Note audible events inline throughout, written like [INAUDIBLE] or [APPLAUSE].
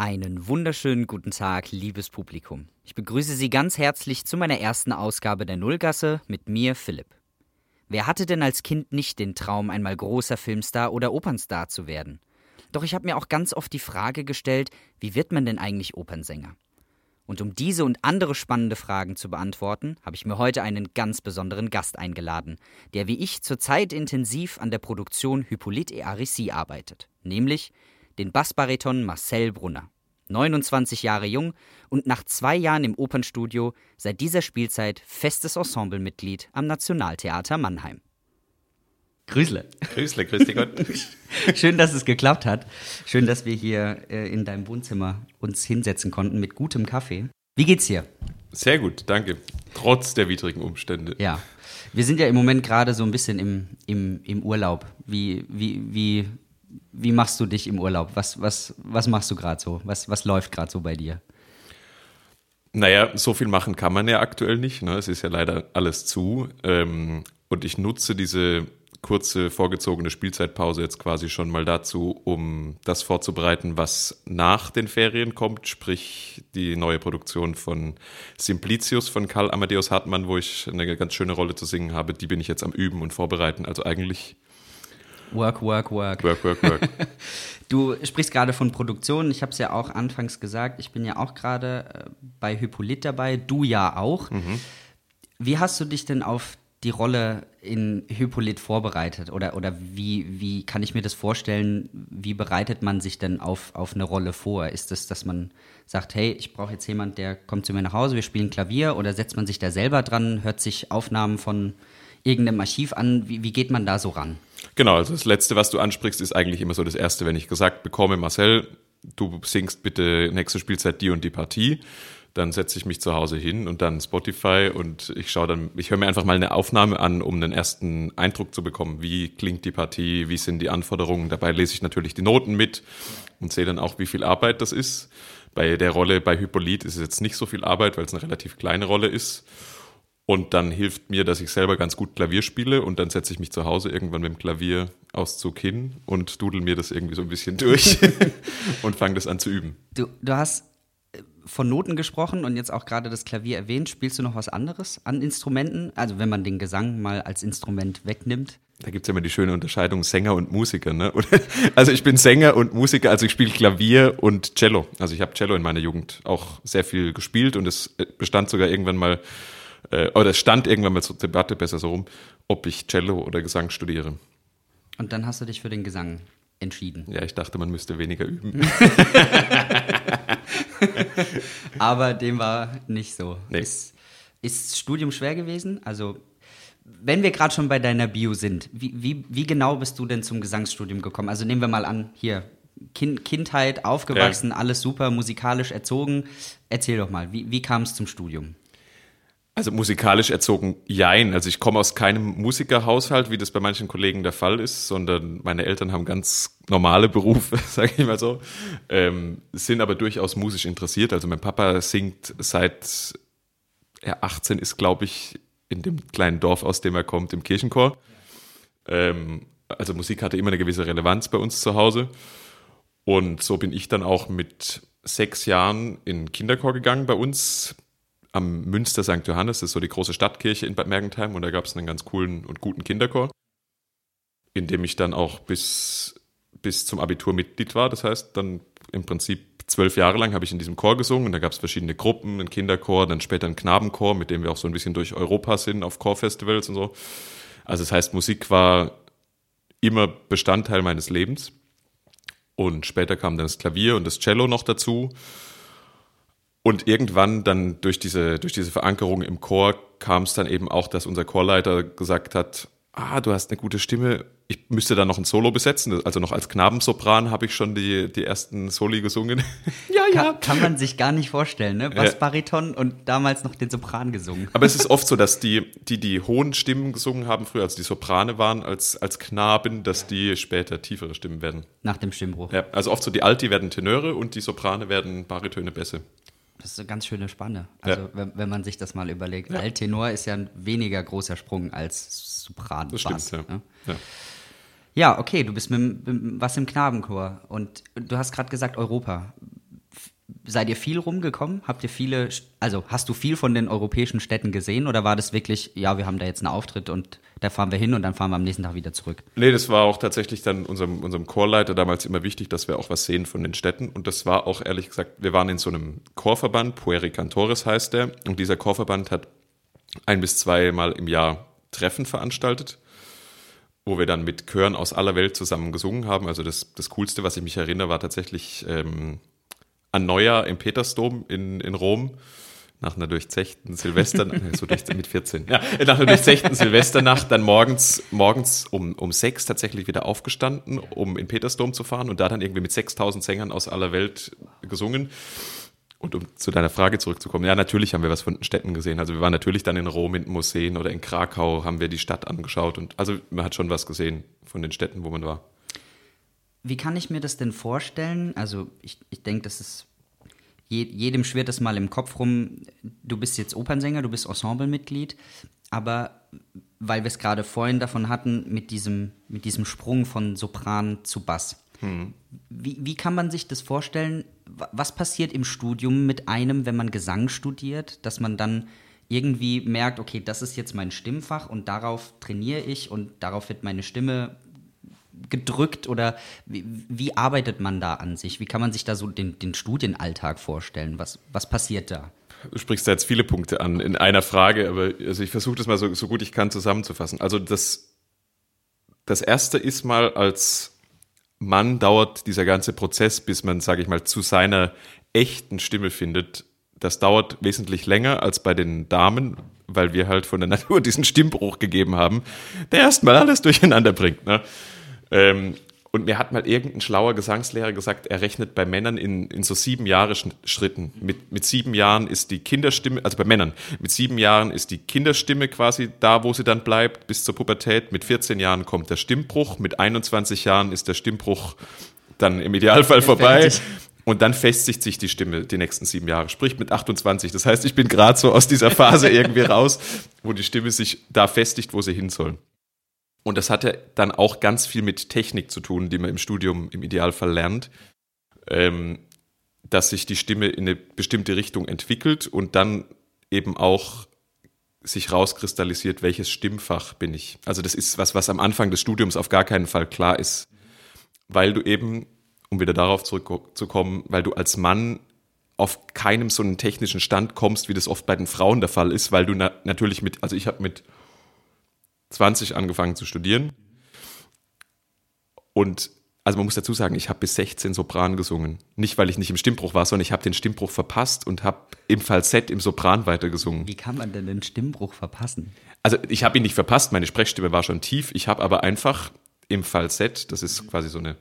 Einen wunderschönen guten Tag, liebes Publikum. Ich begrüße Sie ganz herzlich zu meiner ersten Ausgabe der Nullgasse mit mir, Philipp. Wer hatte denn als Kind nicht den Traum, einmal großer Filmstar oder Opernstar zu werden? Doch ich habe mir auch ganz oft die Frage gestellt, wie wird man denn eigentlich Opernsänger? Und um diese und andere spannende Fragen zu beantworten, habe ich mir heute einen ganz besonderen Gast eingeladen, der wie ich zurzeit intensiv an der Produktion Hippolyte et Aricie arbeitet, nämlich den Bassbariton Marcel Brunner. 29 Jahre jung und nach zwei Jahren im Opernstudio seit dieser Spielzeit festes Ensemblemitglied am Nationaltheater Mannheim. Grüßle. Grüßle, grüß dich Gott. [LAUGHS] Schön, dass es geklappt hat. Schön, dass wir hier äh, in deinem Wohnzimmer uns hinsetzen konnten mit gutem Kaffee. Wie geht's dir? Sehr gut, danke. Trotz der widrigen Umstände. Ja. Wir sind ja im Moment gerade so ein bisschen im, im, im Urlaub. Wie, wie, wie wie machst du dich im Urlaub? Was, was, was machst du gerade so? Was, was läuft gerade so bei dir? Naja, so viel machen kann man ja aktuell nicht. Ne? Es ist ja leider alles zu. Ähm, und ich nutze diese kurze vorgezogene Spielzeitpause jetzt quasi schon mal dazu, um das vorzubereiten, was nach den Ferien kommt, sprich die neue Produktion von Simplicius von Karl Amadeus Hartmann, wo ich eine ganz schöne Rolle zu singen habe. Die bin ich jetzt am Üben und vorbereiten. Also eigentlich Work, work, work. Work, work, work. [LAUGHS] Du sprichst gerade von Produktion. Ich habe es ja auch anfangs gesagt. Ich bin ja auch gerade äh, bei Hippolyt dabei. Du ja auch. Mhm. Wie hast du dich denn auf die Rolle in Hippolyt vorbereitet? Oder, oder wie, wie kann ich mir das vorstellen? Wie bereitet man sich denn auf, auf eine Rolle vor? Ist es, dass man sagt, hey, ich brauche jetzt jemand, der kommt zu mir nach Hause, wir spielen Klavier? Oder setzt man sich da selber dran, hört sich Aufnahmen von irgendeinem Archiv an? Wie, wie geht man da so ran? Genau, also das Letzte, was du ansprichst, ist eigentlich immer so das Erste, wenn ich gesagt bekomme, Marcel, du singst bitte nächste Spielzeit die und die Partie. Dann setze ich mich zu Hause hin und dann Spotify und ich schaue dann, ich höre mir einfach mal eine Aufnahme an, um einen ersten Eindruck zu bekommen. Wie klingt die Partie? Wie sind die Anforderungen? Dabei lese ich natürlich die Noten mit und sehe dann auch, wie viel Arbeit das ist. Bei der Rolle bei Hippolyt ist es jetzt nicht so viel Arbeit, weil es eine relativ kleine Rolle ist. Und dann hilft mir, dass ich selber ganz gut Klavier spiele und dann setze ich mich zu Hause irgendwann mit dem Klavierauszug hin und dudel mir das irgendwie so ein bisschen durch [LAUGHS] und fange das an zu üben. Du, du hast äh, von Noten gesprochen und jetzt auch gerade das Klavier erwähnt. Spielst du noch was anderes an Instrumenten? Also wenn man den Gesang mal als Instrument wegnimmt? Da gibt es ja immer die schöne Unterscheidung Sänger und Musiker. Ne? Also ich bin Sänger und Musiker, also ich spiele Klavier und Cello. Also ich habe Cello in meiner Jugend auch sehr viel gespielt und es äh, bestand sogar irgendwann mal äh, oder es stand irgendwann mal zur Debatte, besser so rum, ob ich Cello oder Gesang studiere. Und dann hast du dich für den Gesang entschieden. Ja, ich dachte, man müsste weniger üben. [LAUGHS] Aber dem war nicht so. Nee. Ist, ist Studium schwer gewesen? Also, wenn wir gerade schon bei deiner Bio sind, wie, wie, wie genau bist du denn zum Gesangsstudium gekommen? Also nehmen wir mal an, hier, kind, Kindheit, aufgewachsen, ja. alles super, musikalisch erzogen. Erzähl doch mal, wie, wie kam es zum Studium? Also musikalisch erzogen, jein. Also ich komme aus keinem Musikerhaushalt, wie das bei manchen Kollegen der Fall ist, sondern meine Eltern haben ganz normale Berufe, [LAUGHS] sage ich mal so, ähm, sind aber durchaus musisch interessiert. Also mein Papa singt seit er 18 ist, glaube ich, in dem kleinen Dorf, aus dem er kommt, im Kirchenchor. Ähm, also Musik hatte immer eine gewisse Relevanz bei uns zu Hause. Und so bin ich dann auch mit sechs Jahren in Kinderchor gegangen bei uns am Münster St. Johannes, das ist so die große Stadtkirche in Bad Mergentheim und da gab es einen ganz coolen und guten Kinderchor, in dem ich dann auch bis, bis zum Abitur Mitglied war. Das heißt, dann im Prinzip zwölf Jahre lang habe ich in diesem Chor gesungen und da gab es verschiedene Gruppen, einen Kinderchor, dann später einen Knabenchor, mit dem wir auch so ein bisschen durch Europa sind auf Chorfestivals und so. Also das heißt, Musik war immer Bestandteil meines Lebens. Und später kam dann das Klavier und das Cello noch dazu. Und irgendwann dann durch diese, durch diese Verankerung im Chor kam es dann eben auch, dass unser Chorleiter gesagt hat, ah, du hast eine gute Stimme, ich müsste da noch ein Solo besetzen. Also noch als Knabensopran habe ich schon die, die ersten Soli gesungen. [LAUGHS] ja, ja. Kann, kann, man sich gar nicht vorstellen, ne? Bassbariton ja. und damals noch den Sopran gesungen. Aber es ist [LAUGHS] oft so, dass die, die die hohen Stimmen gesungen haben früher, als die Soprane waren, als, als Knaben, dass die später tiefere Stimmen werden. Nach dem Stimmbruch. Ja, also oft so die Alti werden Tenöre und die Soprane werden Baritöne Bässe. Das ist eine ganz schöne Spanne. Also, ja. wenn, wenn, man sich das mal überlegt. Ja. Alttenor ist ja ein weniger großer Sprung als Sopran. Das stimmt, ja. Ne? ja. Ja, okay, du bist mit, mit, was im Knabenchor und du hast gerade gesagt Europa. Seid ihr viel rumgekommen? Habt ihr viele, also hast du viel von den europäischen Städten gesehen oder war das wirklich, ja, wir haben da jetzt einen Auftritt und da fahren wir hin und dann fahren wir am nächsten Tag wieder zurück? Nee, das war auch tatsächlich dann unserem, unserem Chorleiter damals immer wichtig, dass wir auch was sehen von den Städten. Und das war auch ehrlich gesagt, wir waren in so einem Chorverband, Pueri Cantores heißt der. Und dieser Chorverband hat ein bis zweimal im Jahr Treffen veranstaltet wo wir dann mit Chören aus aller Welt zusammen gesungen haben. Also das, das Coolste, was ich mich erinnere, war tatsächlich ähm, an Neujahr im Petersdom in, in Rom nach einer durchzechten Silvester, [LAUGHS] so durch, mit 14, ja, nach einer durchzechten Silvesternacht dann morgens, morgens um, um sechs tatsächlich wieder aufgestanden, um in Petersdom zu fahren und da dann irgendwie mit 6000 Sängern aus aller Welt gesungen. Und um zu deiner Frage zurückzukommen, ja, natürlich haben wir was von den Städten gesehen. Also wir waren natürlich dann in Rom in Museen oder in Krakau, haben wir die Stadt angeschaut und also man hat schon was gesehen von den Städten, wo man war. Wie kann ich mir das denn vorstellen? Also ich, ich denke, das ist jedem schwirrt das mal im Kopf rum, du bist jetzt Opernsänger, du bist Ensemblemitglied, aber weil wir es gerade vorhin davon hatten, mit diesem, mit diesem Sprung von Sopran zu Bass. Hm. Wie, wie kann man sich das vorstellen? Was passiert im Studium mit einem, wenn man Gesang studiert, dass man dann irgendwie merkt, okay, das ist jetzt mein Stimmfach und darauf trainiere ich und darauf wird meine Stimme gedrückt oder wie, wie, arbeitet man da an sich? Wie kann man sich da so den, den Studienalltag vorstellen? Was, was passiert da? Du sprichst da jetzt viele Punkte an in einer Frage, aber also ich versuche das mal so, so gut ich kann zusammenzufassen. Also das, das erste ist mal als Mann dauert dieser ganze Prozess, bis man, sage ich mal, zu seiner echten Stimme findet. Das dauert wesentlich länger als bei den Damen, weil wir halt von der [LAUGHS] Natur diesen Stimmbruch gegeben haben, der erstmal alles durcheinander bringt. Ne? Ähm, und mir hat mal irgendein schlauer Gesangslehrer gesagt, er rechnet bei Männern in, in so sieben Jahre Schritten. Mit, mit sieben Jahren ist die Kinderstimme, also bei Männern, mit sieben Jahren ist die Kinderstimme quasi da, wo sie dann bleibt, bis zur Pubertät. Mit 14 Jahren kommt der Stimmbruch. Mit 21 Jahren ist der Stimmbruch dann im Idealfall vorbei. Und dann festigt sich die Stimme die nächsten sieben Jahre. Sprich mit 28. Das heißt, ich bin gerade so aus dieser Phase [LAUGHS] irgendwie raus, wo die Stimme sich da festigt, wo sie hin soll. Und das hatte dann auch ganz viel mit Technik zu tun, die man im Studium im Idealfall lernt, ähm, dass sich die Stimme in eine bestimmte Richtung entwickelt und dann eben auch sich rauskristallisiert, welches Stimmfach bin ich. Also das ist was, was am Anfang des Studiums auf gar keinen Fall klar ist, weil du eben, um wieder darauf zurückzukommen, weil du als Mann auf keinem so einen technischen Stand kommst, wie das oft bei den Frauen der Fall ist, weil du na natürlich mit, also ich habe mit 20 angefangen zu studieren. Und also man muss dazu sagen, ich habe bis 16 Sopran gesungen. Nicht, weil ich nicht im Stimmbruch war, sondern ich habe den Stimmbruch verpasst und habe im Falsett im Sopran weitergesungen. Wie kann man denn den Stimmbruch verpassen? Also ich habe ihn nicht verpasst, meine Sprechstimme war schon tief. Ich habe aber einfach im Falsett, das ist quasi so eine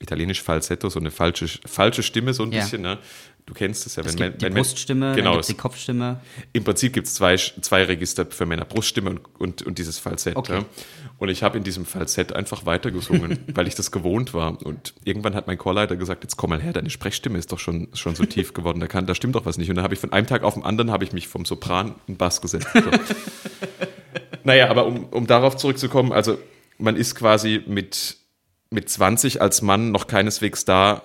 italienisch Falsetto, so eine falsche, falsche Stimme so ein ja. bisschen, ne? Du kennst es ja, wenn man. Die wenn, Bruststimme, genau, die Kopfstimme. Im Prinzip gibt es zwei, zwei Register für Männer, Bruststimme und, und, und dieses Falsett. Okay. Ja. Und ich habe in diesem Falsett einfach weitergesungen, [LAUGHS] weil ich das gewohnt war. Und irgendwann hat mein Chorleiter gesagt, jetzt komm mal her, deine Sprechstimme ist doch schon, schon so tief geworden, da, kann, da stimmt doch was nicht. Und dann habe ich von einem Tag auf den anderen habe ich mich vom Sopran in Bass gesetzt. So. [LAUGHS] naja, aber um, um darauf zurückzukommen, also man ist quasi mit, mit 20 als Mann noch keineswegs da,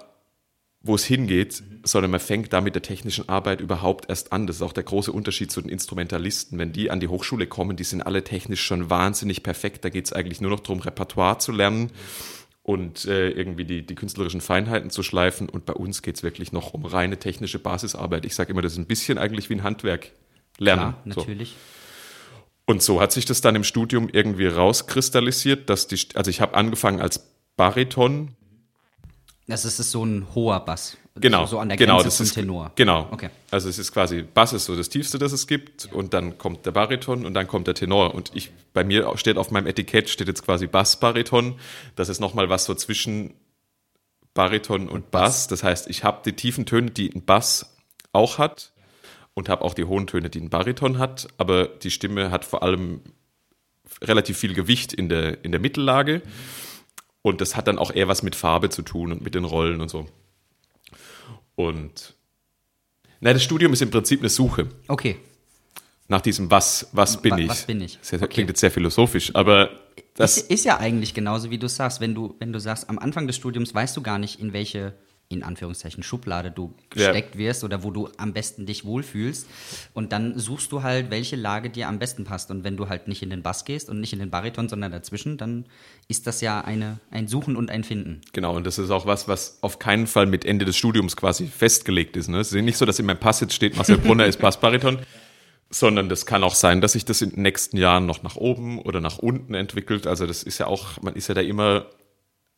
wo es hingeht, mhm. sondern man fängt da mit der technischen Arbeit überhaupt erst an. Das ist auch der große Unterschied zu den Instrumentalisten. Wenn die an die Hochschule kommen, die sind alle technisch schon wahnsinnig perfekt. Da geht es eigentlich nur noch darum, Repertoire zu lernen und äh, irgendwie die, die künstlerischen Feinheiten zu schleifen. Und bei uns geht es wirklich noch um reine technische Basisarbeit. Ich sage immer, das ist ein bisschen eigentlich wie ein Handwerk lernen. Klar, natürlich. So. Und so hat sich das dann im Studium irgendwie rauskristallisiert, dass die, also ich habe angefangen als Bariton das ist so ein hoher Bass. Genau. So an der genau, Grenze das zum ist, Tenor. Genau. Okay. Also es ist quasi, Bass ist so das Tiefste, das es gibt. Und dann kommt der Bariton und dann kommt der Tenor. Und ich, bei mir steht auf meinem Etikett steht jetzt quasi Bass-Bariton. Das ist nochmal was so zwischen Bariton und Bass. Das heißt, ich habe die tiefen Töne, die ein Bass auch hat. Und habe auch die hohen Töne, die ein Bariton hat. Aber die Stimme hat vor allem relativ viel Gewicht in der, in der Mittellage. Mhm und das hat dann auch eher was mit Farbe zu tun und mit den Rollen und so. Und na, das Studium ist im Prinzip eine Suche. Okay. Nach diesem Was, was bin ich? Was bin ich? Das okay. klingt jetzt sehr philosophisch, aber das ist, ist ja eigentlich genauso, wie du sagst. Wenn du, wenn du sagst, am Anfang des Studiums weißt du gar nicht, in welche in Anführungszeichen Schublade du gesteckt Ja. wirst oder wo du am besten dich wohlfühlst. Und dann suchst du halt, welche Lage dir am besten passt. Und wenn du halt nicht in den Bass gehst und nicht in den Bariton, sondern dazwischen, dann ist das ja eine, ein Suchen und ein Finden. Genau, und das ist auch was, was auf keinen Fall mit Ende des Studiums quasi festgelegt ist. Ne? Es ist nicht so, dass in meinem Pass jetzt steht, Marcel Brunner ist Bassbariton, [LAUGHS] sondern das kann auch sein, dass sich das in den nächsten Jahren noch nach oben oder nach unten entwickelt. Also das ist ja auch, man ist ja da immer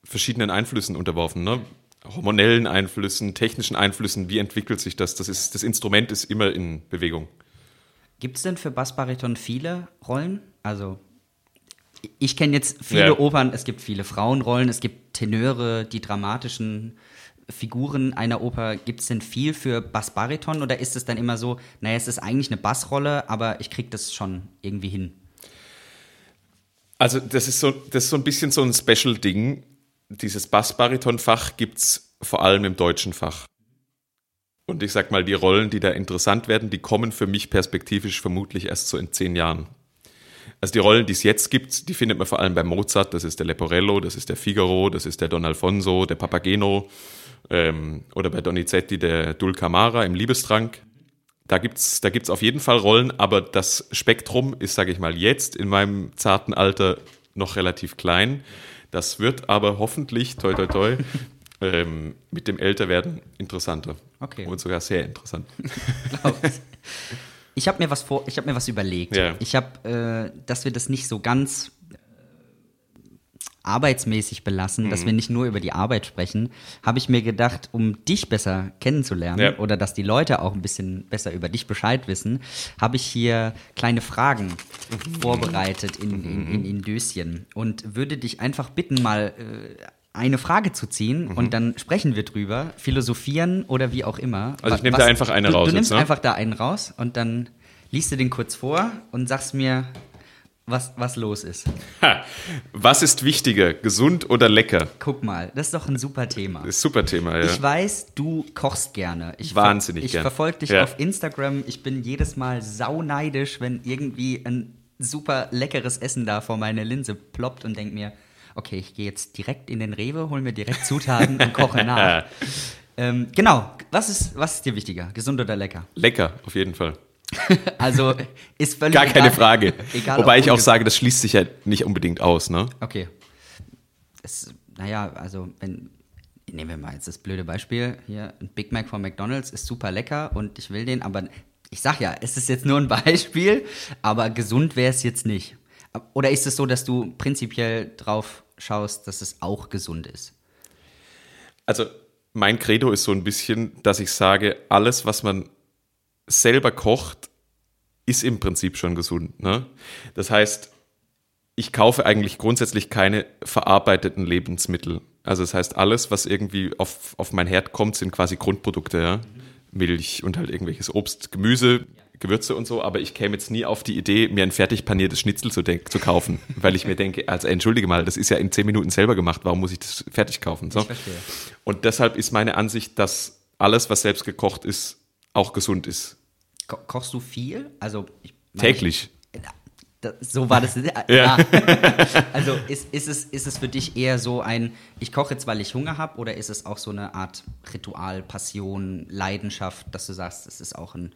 verschiedenen Einflüssen unterworfen, ne? Hormonellen Einflüssen, technischen Einflüssen. Wie entwickelt sich das? Das, ist, das Instrument ist immer in Bewegung. Gibt es denn für Bassbariton viele Rollen? Also, ich kenne jetzt viele Ja. Opern, es gibt viele Frauenrollen, es gibt Tenöre, die dramatischen Figuren einer Oper. Gibt es denn viel für Bassbariton oder ist es dann immer so, naja, es ist eigentlich eine Bassrolle, aber ich kriege das schon irgendwie hin? Also das ist so, das ist so ein bisschen so ein Special-Ding. Dieses Bass-Bariton-Fach gibt es vor allem im deutschen Fach. Und ich sag mal, die Rollen, die da interessant werden, die kommen für mich perspektivisch vermutlich erst so in zehn Jahren. Also die Rollen, die es jetzt gibt, die findet man vor allem bei Mozart. Das ist der Leporello, das ist der Figaro, das ist der Don Alfonso, der Papageno. Ähm, oder bei Donizetti der Dulcamara im Liebestrank. Da gibt's, da gibt's auf jeden Fall Rollen, aber das Spektrum ist, sage ich mal, jetzt in meinem zarten Alter noch relativ klein. Das wird aber hoffentlich, toi toi toi, [LAUGHS] ähm, mit dem Älterwerden interessanter. Okay. Und sogar sehr interessant. Ich habe mir was vor, ich habe mir was überlegt. Ja. Ich habe, äh, dass wir das nicht so ganz arbeitsmäßig belassen, Mhm. dass wir nicht nur über die Arbeit sprechen, habe ich mir gedacht, um dich besser kennenzulernen Ja. oder dass die Leute auch ein bisschen besser über dich Bescheid wissen, habe ich hier kleine Fragen Mhm. vorbereitet in, in, in, in Döschen und würde dich einfach bitten, mal äh, eine Frage zu ziehen Mhm. und dann sprechen wir drüber, philosophieren oder wie auch immer. Also ich nehme da einfach eine du, raus Du jetzt, nimmst ne? einfach da einen raus und dann liest du den kurz vor und sagst mir, was, was los ist. Ha. Was ist wichtiger, gesund oder lecker? Guck mal, das ist doch ein super Thema. Das ist ein super Thema, ja. Ich weiß, du kochst gerne. Ich Wahnsinnig Ich gern. verfolge dich Ja. auf Instagram. Ich bin jedes Mal sauneidisch, wenn irgendwie ein super leckeres Essen da vor meine Linse ploppt und denk mir, okay, ich gehe jetzt direkt in den Rewe, hol mir direkt Zutaten und koche nach. [LAUGHS] ähm, genau, was ist, was ist dir wichtiger, gesund oder lecker? Lecker, auf jeden Fall. [LAUGHS] Also ist völlig Gar keine egal- Frage. Egal, Wobei ob ich auch sage, das schließt sich ja nicht unbedingt aus, ne? Okay. Es, naja, also wenn, nehmen wir mal jetzt das blöde Beispiel hier, ein Big Mac von McDonald's ist super lecker und ich will den, aber ich sag ja, es ist jetzt nur ein [LAUGHS] Beispiel, aber gesund wäre es jetzt nicht. Oder ist es so, dass du prinzipiell drauf schaust, dass es auch gesund ist? Also mein Credo ist so ein bisschen, dass ich sage, alles, was man selber kocht, ist im Prinzip schon gesund. Ne? Das heißt, ich kaufe eigentlich grundsätzlich keine verarbeiteten Lebensmittel. Also das heißt, alles, was irgendwie auf, auf mein Herd kommt, sind quasi Grundprodukte. Ja? Milch und halt irgendwelches Obst, Gemüse, Gewürze und so. Aber ich käme jetzt nie auf die Idee, mir ein fertig paniertes Schnitzel zu, zu kaufen, [LAUGHS] weil ich mir denke, also entschuldige mal, das ist ja in zehn Minuten selber gemacht. Warum muss ich das fertig kaufen? So. Und deshalb ist meine Ansicht, dass alles, was selbst gekocht ist, auch gesund ist. Ko kochst du viel? Also ich Täglich. Da, so war das. ja. [LAUGHS] Also ist, ist, es, ist es für dich eher so ein, ich koche jetzt, weil ich Hunger habe, oder ist es auch so eine Art Ritual, Passion, Leidenschaft, dass du sagst, es ist auch ein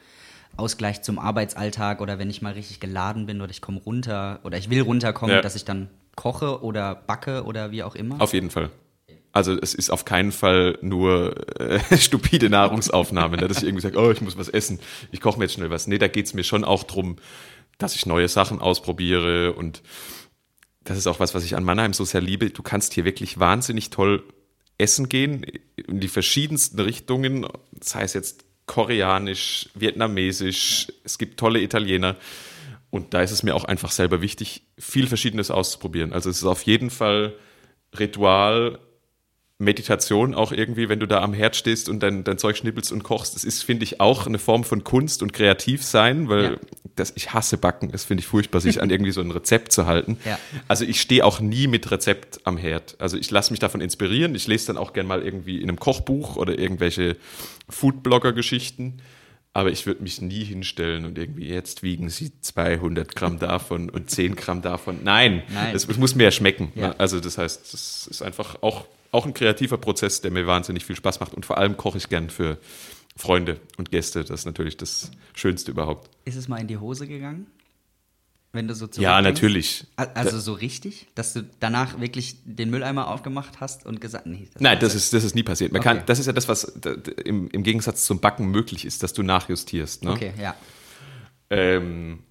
Ausgleich zum Arbeitsalltag oder wenn ich mal richtig geladen bin oder ich komme runter oder ich will runterkommen, Ja. dass ich dann koche oder backe oder wie auch immer? Auf jeden Fall. Also es ist auf keinen Fall nur äh, [LAUGHS] stupide Nahrungsaufnahme, ne? dass ich irgendwie sage, oh, ich muss was essen, ich koche mir jetzt schnell was. Nee, da geht's mir schon auch drum, dass ich neue Sachen ausprobiere und das ist auch was, was ich an Mannheim so sehr liebe. Du kannst hier wirklich wahnsinnig toll essen gehen, in die verschiedensten Richtungen, das heißt jetzt koreanisch, vietnamesisch, es gibt tolle Italiener. Und da ist es mir auch einfach selber wichtig, viel Verschiedenes auszuprobieren. Also es ist auf jeden Fall Ritual, Meditation auch irgendwie, wenn du da am Herd stehst und dein, dein Zeug schnippelst und kochst. Das ist, finde ich, auch eine Form von Kunst und kreativ sein, weil Ja. das, ich hasse Backen. Das finde ich furchtbar, sich an [LAUGHS] irgendwie so ein Rezept zu halten. Ja. Also ich stehe auch nie mit Rezept am Herd. Also ich lasse mich davon inspirieren. Ich lese dann auch gern mal irgendwie in einem Kochbuch oder irgendwelche Foodblogger-Geschichten. Aber ich würde mich nie hinstellen und irgendwie, jetzt wiegen sie 200 Gramm [LAUGHS] davon und 10 Gramm davon. Nein, Nein. Es, muss mir ja schmecken. Ja. Ne? Also das heißt, das ist einfach auch auch ein kreativer Prozess, der mir wahnsinnig viel Spaß macht und vor allem koche ich gern für Freunde und Gäste. Das ist natürlich das Schönste überhaupt. Ist es mal in die Hose gegangen? Wenn du so Ja, natürlich. Also so richtig, dass du danach wirklich den Mülleimer aufgemacht hast und gesagt, nee. Das Nein, das ist, das ist nie passiert. Man okay. kann, das ist ja das, was im, im Gegensatz zum Backen möglich ist, dass du nachjustierst. Ne? Okay, ja. Ähm,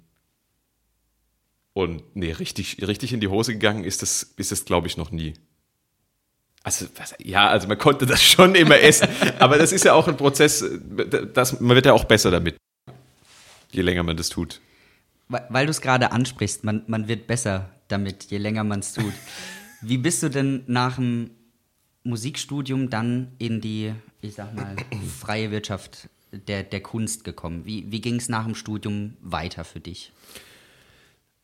und nee, richtig, richtig in die Hose gegangen ist es, ist es glaube ich, noch nie. Also, was, ja, also man konnte das [LAUGHS] schon immer essen, aber das ist ja auch ein Prozess, das, man wird ja auch besser damit, je länger man das tut. Weil, weil du es gerade ansprichst, man, man wird besser damit, je länger man es tut. Wie bist du denn nach dem Musikstudium dann in die, ich sag mal, freie Wirtschaft der, der Kunst gekommen? Wie, wie ging es nach dem Studium weiter für dich?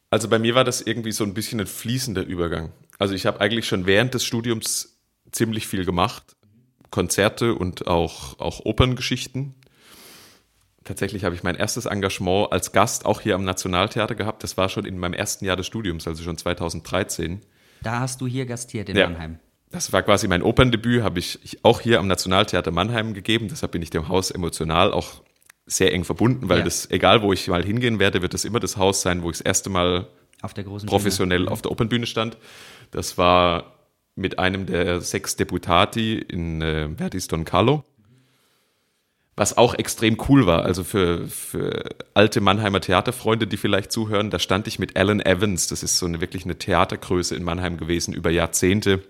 Also bei mir war das irgendwie so ein bisschen ein fließender Übergang. Also ich habe eigentlich schon während des Studiums ziemlich viel gemacht. Konzerte und auch, auch Operngeschichten tatsächlich habe ich mein erstes Engagement als Gast auch hier am Nationaltheater gehabt. Das war schon in meinem ersten Jahr des Studiums, also schon 2013. Da hast du hier gastiert in ja. Mannheim. Das war quasi mein Operndebüt, habe ich auch hier am Nationaltheater Mannheim gegeben. Deshalb bin ich dem Haus emotional auch sehr eng verbunden, weil ja. das, egal wo ich mal hingehen werde, wird das immer das Haus sein, wo ich das erste Mal auf professionell Bühne. auf der Opernbühne stand. Das war mit einem der sechs Deputati in äh, Verdis Don Carlo was auch extrem cool war. Also für, für alte Mannheimer Theaterfreunde, die vielleicht zuhören, da stand ich mit Alan Evans, das ist so eine wirklich eine Theatergröße in Mannheim gewesen über Jahrzehnte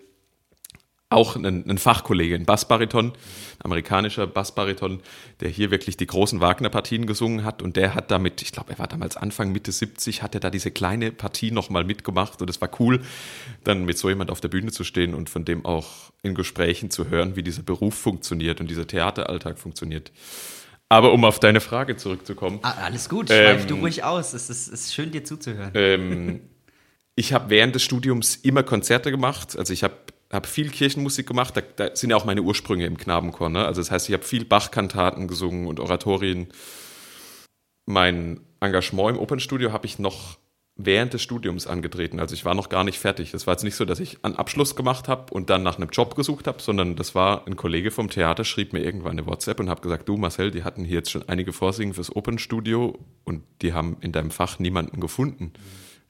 auch ein, ein Fachkollege, ein Bassbariton, amerikanischer Bassbariton, der hier wirklich die großen Wagner-Partien gesungen hat und der hat damit, ich glaube, er war damals Anfang, Mitte 70, hat er da diese kleine Partie nochmal mitgemacht und es war cool, dann mit so jemand auf der Bühne zu stehen und von dem auch in Gesprächen zu hören, wie dieser Beruf funktioniert und dieser Theateralltag funktioniert. Aber um auf deine Frage zurückzukommen. Ah, alles gut, schweif ähm, du ruhig aus. Es ist, es ist schön, dir zuzuhören. Ähm, ich habe während des Studiums immer Konzerte gemacht. Also ich habe habe viel Kirchenmusik gemacht, da, da, sind ja auch meine Ursprünge im Knabenchor. Ne? Also das heißt, ich habe viel Bach-Kantaten gesungen und Oratorien. Mein Engagement im Opernstudio habe ich noch während des Studiums angetreten. Also ich war noch gar nicht fertig. Es war jetzt nicht so, dass ich einen Abschluss gemacht habe und dann nach einem Job gesucht habe, sondern das war ein Kollege vom Theater, schrieb mir irgendwann eine WhatsApp und habe gesagt, du Marcel, die hatten hier jetzt schon einige Vorsingen fürs Opernstudio und die haben in deinem Fach niemanden gefunden.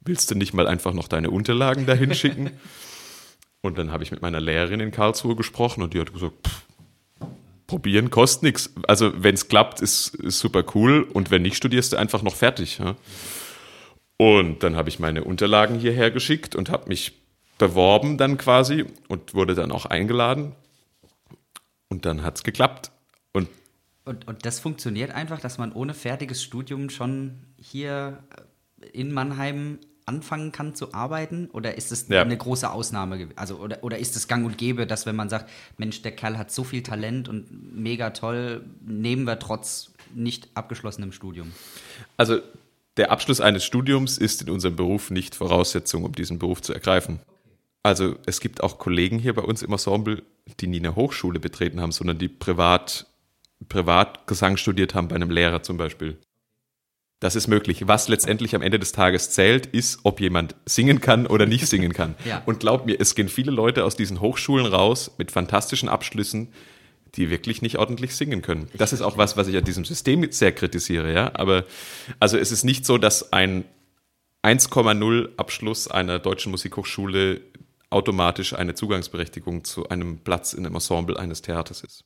Willst du nicht mal einfach noch deine Unterlagen dahin schicken? [LAUGHS] Und dann habe ich mit meiner Lehrerin in Karlsruhe gesprochen und die hat gesagt, pff, probieren kostet nichts. Also wenn es klappt, ist, ist super cool und wenn nicht, studierst du einfach noch fertig. Ja? Und dann habe ich meine Unterlagen hierher geschickt und habe mich beworben dann quasi und wurde dann auch eingeladen. Und dann hat es geklappt. Und, und, und das funktioniert einfach, dass man ohne fertiges Studium schon hier in Mannheim anfangen kann zu arbeiten? Oder ist es ja. eine große Ausnahme? Also, oder, oder ist es gang und gäbe, dass wenn man sagt, Mensch, der Kerl hat so viel Talent und mega toll, nehmen wir trotz nicht abgeschlossenem Studium? Also der Abschluss eines Studiums ist in unserem Beruf nicht Voraussetzung, um diesen Beruf zu ergreifen. Also es gibt auch Kollegen hier bei uns im Ensemble, die nie eine Hochschule betreten haben, sondern die privat, privat Gesang studiert haben bei einem Lehrer zum Beispiel. Das ist möglich. Was letztendlich am Ende des Tages zählt, ist, ob jemand singen kann oder nicht [LAUGHS] singen kann. ja. Und glaub mir, es gehen viele Leute aus diesen Hochschulen raus mit fantastischen Abschlüssen, die wirklich nicht ordentlich singen können. Das ist auch was, was ich an diesem System sehr kritisiere, ja. Aber also es ist nicht so, dass ein 1,0 Abschluss einer deutschen Musikhochschule automatisch eine Zugangsberechtigung zu einem Platz in einem Ensemble eines Theaters ist.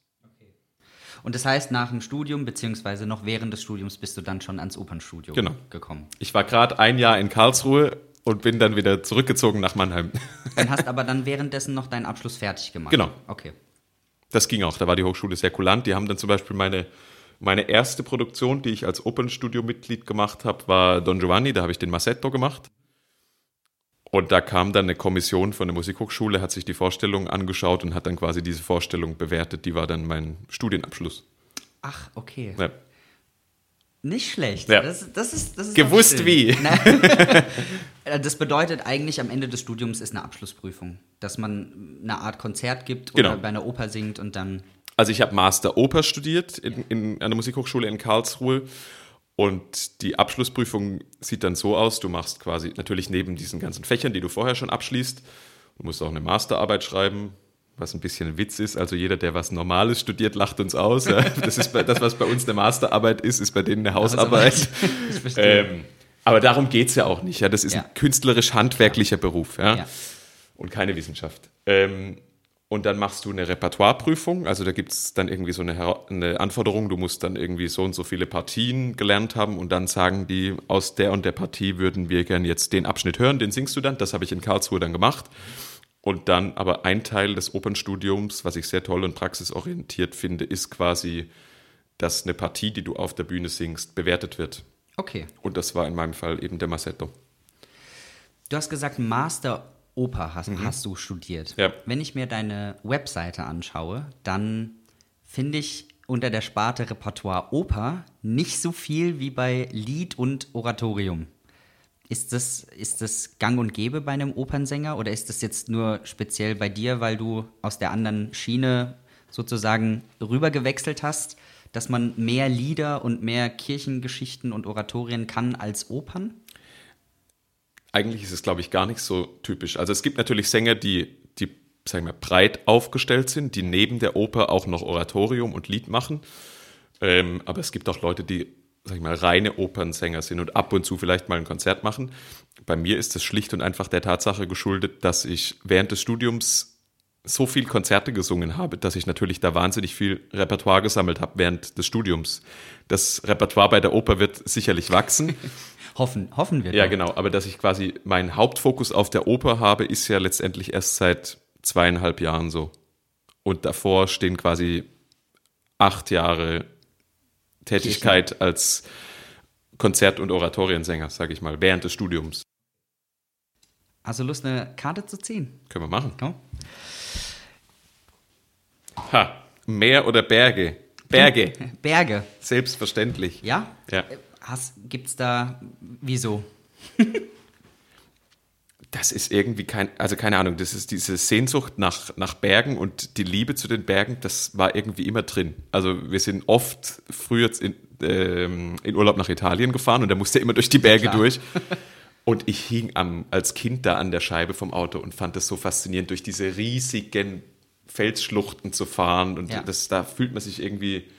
Und das heißt, nach dem Studium, beziehungsweise noch während des Studiums, bist du dann schon ans Opernstudio genau. gekommen. Ich war gerade ein Jahr in Karlsruhe und bin dann wieder zurückgezogen nach Mannheim. [LAUGHS] Und hast aber dann währenddessen noch deinen Abschluss fertig gemacht. Genau. Okay. Das ging auch, da war die Hochschule sehr kulant. Die haben dann zum Beispiel meine, meine erste Produktion, die ich als Opernstudio-Mitglied gemacht habe, war Don Giovanni, da habe ich den Massetto gemacht. Und da kam dann eine Kommission von der Musikhochschule, hat sich die Vorstellung angeschaut und hat dann quasi diese Vorstellung bewertet. Die war dann mein Studienabschluss. Ach, okay. Ja. Nicht schlecht. Ja. Das, das, ist, das ist Gewusst wie. [LAUGHS] [LAUGHS] das bedeutet eigentlich, am Ende des Studiums ist eine Abschlussprüfung. Dass man eine Art Konzert gibt genau. oder bei einer Oper singt und dann. Also ich habe Master Oper studiert in, in einer Musikhochschule in Karlsruhe und die Abschlussprüfung sieht dann so aus, du machst quasi natürlich neben diesen ganzen Fächern, die du vorher schon abschließt, du musst auch eine Masterarbeit schreiben, was ein bisschen ein Witz ist. Also jeder, der was Normales studiert, lacht uns aus. [LAUGHS] Das ist bei, das, was bei uns eine Masterarbeit ist, ist bei denen eine Hausarbeit. [LAUGHS] ähm, aber darum geht es ja auch nicht. Ja. Das ist ja. ein künstlerisch-handwerklicher Beruf ja. ja. und keine Wissenschaft. Ähm, und dann machst du eine Repertoireprüfung. Also da gibt es dann irgendwie so eine, eine, Anforderung, du musst dann irgendwie so und so viele Partien gelernt haben und dann sagen die, aus der und der Partie würden wir gerne jetzt den Abschnitt hören, den singst du dann. Das habe ich in Karlsruhe dann gemacht. Und dann aber ein Teil des Opernstudiums, was ich sehr toll und praxisorientiert finde, ist quasi, dass eine Partie, die du auf der Bühne singst, bewertet wird. Okay. Und das war in meinem Fall eben der Massetto. Du hast gesagt, Master Oper hast, mhm. hast du studiert. Ja. Wenn ich mir deine Webseite anschaue, dann finde ich unter der Sparte Repertoire Oper nicht so viel wie bei Lied und Oratorium. Ist das, ist das gang und gäbe bei einem Opernsänger oder ist das jetzt nur speziell bei dir, weil du aus der anderen Schiene sozusagen rübergewechselt hast, dass man mehr Lieder und mehr Kirchengeschichten und Oratorien kann als Opern? Eigentlich ist es, glaube ich, gar nicht so typisch. Also es gibt natürlich Sänger, die, die sagen wir, breit aufgestellt sind, die neben der Oper auch noch Oratorium und Lied machen. Ähm, aber es gibt auch Leute, die, sag ich mal, reine Opernsänger sind und ab und zu vielleicht mal ein Konzert machen. Bei mir ist es schlicht und einfach der Tatsache geschuldet, dass ich während des Studiums so viel Konzerte gesungen habe, dass ich natürlich da wahnsinnig viel Repertoire gesammelt habe während des Studiums. Das Repertoire bei der Oper wird sicherlich wachsen. [LAUGHS] Hoffen, hoffen wir. Ja, doch. genau. Aber dass ich quasi meinen Hauptfokus auf der Oper habe, ist ja letztendlich erst seit zweieinhalb Jahren so. Und davor stehen quasi acht Jahre Tätigkeit Kirchen. als Konzert- und Oratoriensänger, sage ich mal, während des Studiums. Also Lust, eine Karte zu ziehen? Können wir machen. Oh. Ha, Meer oder Berge? Berge. [LAUGHS] Berge. Selbstverständlich. Ja? Ja. Gibt es da, wieso? das ist irgendwie kein, also keine Ahnung, das ist diese Sehnsucht nach, nach Bergen und die Liebe zu den Bergen, das war irgendwie immer drin. Also wir sind oft früher in, ähm, in Urlaub nach Italien gefahren und da musste immer durch die Berge ja, durch. [LAUGHS] Und ich hing am, als Kind da an der Scheibe vom Auto und fand das so faszinierend, durch diese riesigen Felsschluchten zu fahren. Und ja. das, da fühlt man sich irgendwie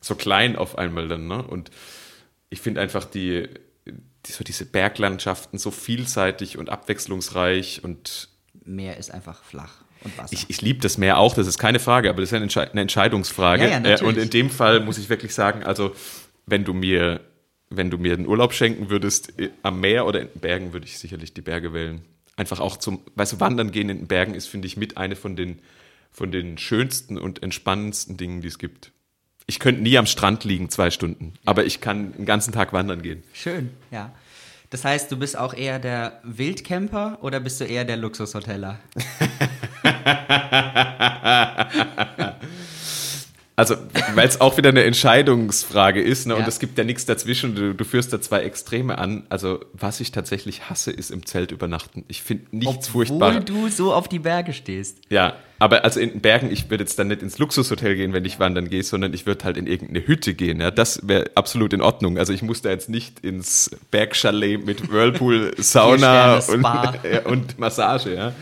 so klein auf einmal dann. Ne? Und ich finde einfach die, die, so diese Berglandschaften so vielseitig und abwechslungsreich und Meer ist einfach flach. Und Wasser. Ich, ich liebe das Meer auch, das ist keine Frage, aber das ist eine, Entsche eine Entscheidungsfrage. Ja, ja, äh, und in dem Fall muss ich wirklich sagen, also wenn du mir, wenn du mir einen Urlaub schenken würdest äh, am Meer oder in den Bergen, würde ich sicherlich die Berge wählen. Einfach auch zum, weißt du, Wandern gehen in den Bergen ist, finde ich, mit eine von den, von den schönsten und entspannendsten Dingen, die es gibt. Ich könnte nie am Strand liegen, zwei Stunden, aber ich kann den ganzen Tag wandern gehen. Schön, ja. Das heißt, du bist auch eher der Wildcamper oder bist du eher der Luxushoteller? [LAUGHS] [LAUGHS] Also, weil es auch wieder eine Entscheidungsfrage ist, ne? Ja. und es gibt ja nichts dazwischen, du, du, führst da zwei Extreme an. Also, was ich tatsächlich hasse, ist im Zelt übernachten. Ich finde nichts Obwohl furchtbarer. Obwohl du so auf die Berge stehst. Ja, aber also in den Bergen, ich würde jetzt dann nicht ins Luxushotel gehen, wenn ich wandern gehe, sondern ich würde halt in irgendeine Hütte gehen. Ja, das wäre absolut in Ordnung. Also, ich muss da jetzt nicht ins Bergchalet mit Whirlpool, [LAUGHS] Sauna und, [LAUGHS] und Massage, ja.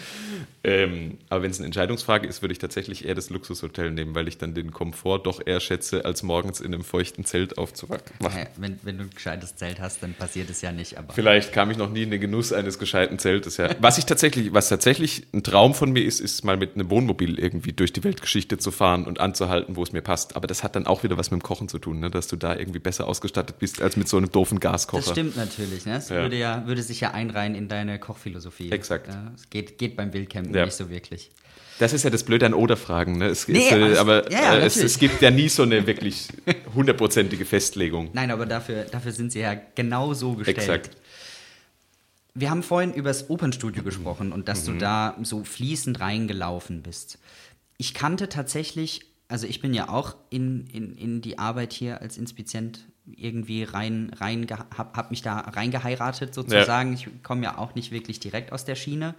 Ähm, aber wenn es eine Entscheidungsfrage ist, würde ich tatsächlich eher das Luxushotel nehmen, weil ich dann den Komfort doch eher schätze, als morgens in einem feuchten Zelt aufzuwachen. Naja, wenn, wenn du ein gescheites Zelt hast, dann passiert es ja nicht. Aber Vielleicht kam ich noch nie in den Genuss eines gescheiten Zeltes. Ja. Was ich tatsächlich, was tatsächlich ein Traum von mir ist, ist mal mit einem Wohnmobil irgendwie durch die Weltgeschichte zu fahren und anzuhalten, wo es mir passt. Aber das hat dann auch wieder was mit dem Kochen zu tun, ne? dass du da irgendwie besser ausgestattet bist als mit so einem doofen Gaskocher. Das stimmt natürlich. Ne? Das ja. Würde, ja, würde sich ja einreihen in deine Kochphilosophie. Exakt. Es geht, geht beim Wildcampen ja. nicht so wirklich. Das ist ja das Blöde an Oder-Fragen. Ne? Es, nee, es, aber ja, äh, es, es, gibt ja nie so eine wirklich hundertprozentige Festlegung. Nein, aber dafür, dafür sind sie ja genau so gestellt. Exakt. Wir haben vorhin über das Opernstudio gesprochen und dass mhm. du da so fließend reingelaufen bist. Ich kannte tatsächlich, also ich bin ja auch in, in, in die Arbeit hier als Inspizient irgendwie rein, rein hab, hab mich da reingeheiratet sozusagen. Ja. Ich komme ja auch nicht wirklich direkt aus der Schiene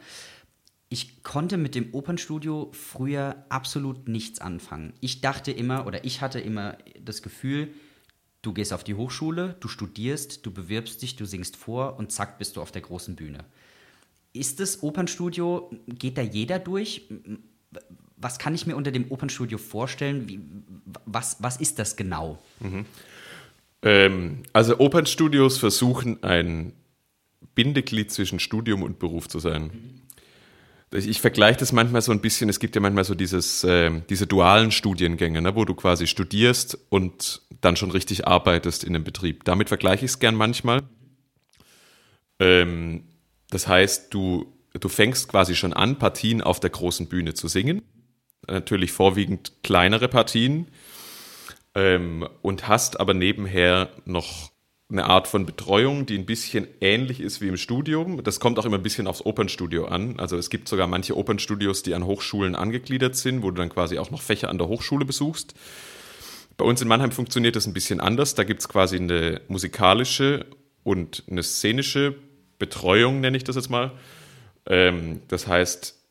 ich konnte mit dem Opernstudio früher absolut nichts anfangen. Ich dachte immer oder ich hatte immer das Gefühl, du gehst auf die Hochschule, du studierst, du bewirbst dich, du singst vor und zack bist du auf der großen Bühne. Ist das Opernstudio, geht da jeder durch? was kann ich mir unter dem Opernstudio vorstellen? Wie, was, was ist das genau? Mhm. Ähm, also Opernstudios versuchen ein Bindeglied zwischen Studium und Beruf zu sein. Mhm. Ich vergleiche das manchmal so ein bisschen, es gibt ja manchmal so dieses, äh, diese dualen Studiengänge, ne, wo du quasi studierst und dann schon richtig arbeitest in einem Betrieb. Damit vergleiche ich es gern manchmal. Ähm, das heißt, du, du fängst quasi schon an, Partien auf der großen Bühne zu singen. Natürlich vorwiegend kleinere Partien. Ähm, und hast aber nebenher noch eine Art von Betreuung, die ein bisschen ähnlich ist wie im Studium. Das kommt auch immer ein bisschen aufs Opernstudio an. Also es gibt sogar manche Opernstudios, die an Hochschulen angegliedert sind, wo du dann quasi auch noch Fächer an der Hochschule besuchst. Bei uns in Mannheim funktioniert das ein bisschen anders. Da gibt es quasi eine musikalische und eine szenische Betreuung, nenne ich das jetzt mal. Ähm, das heißt,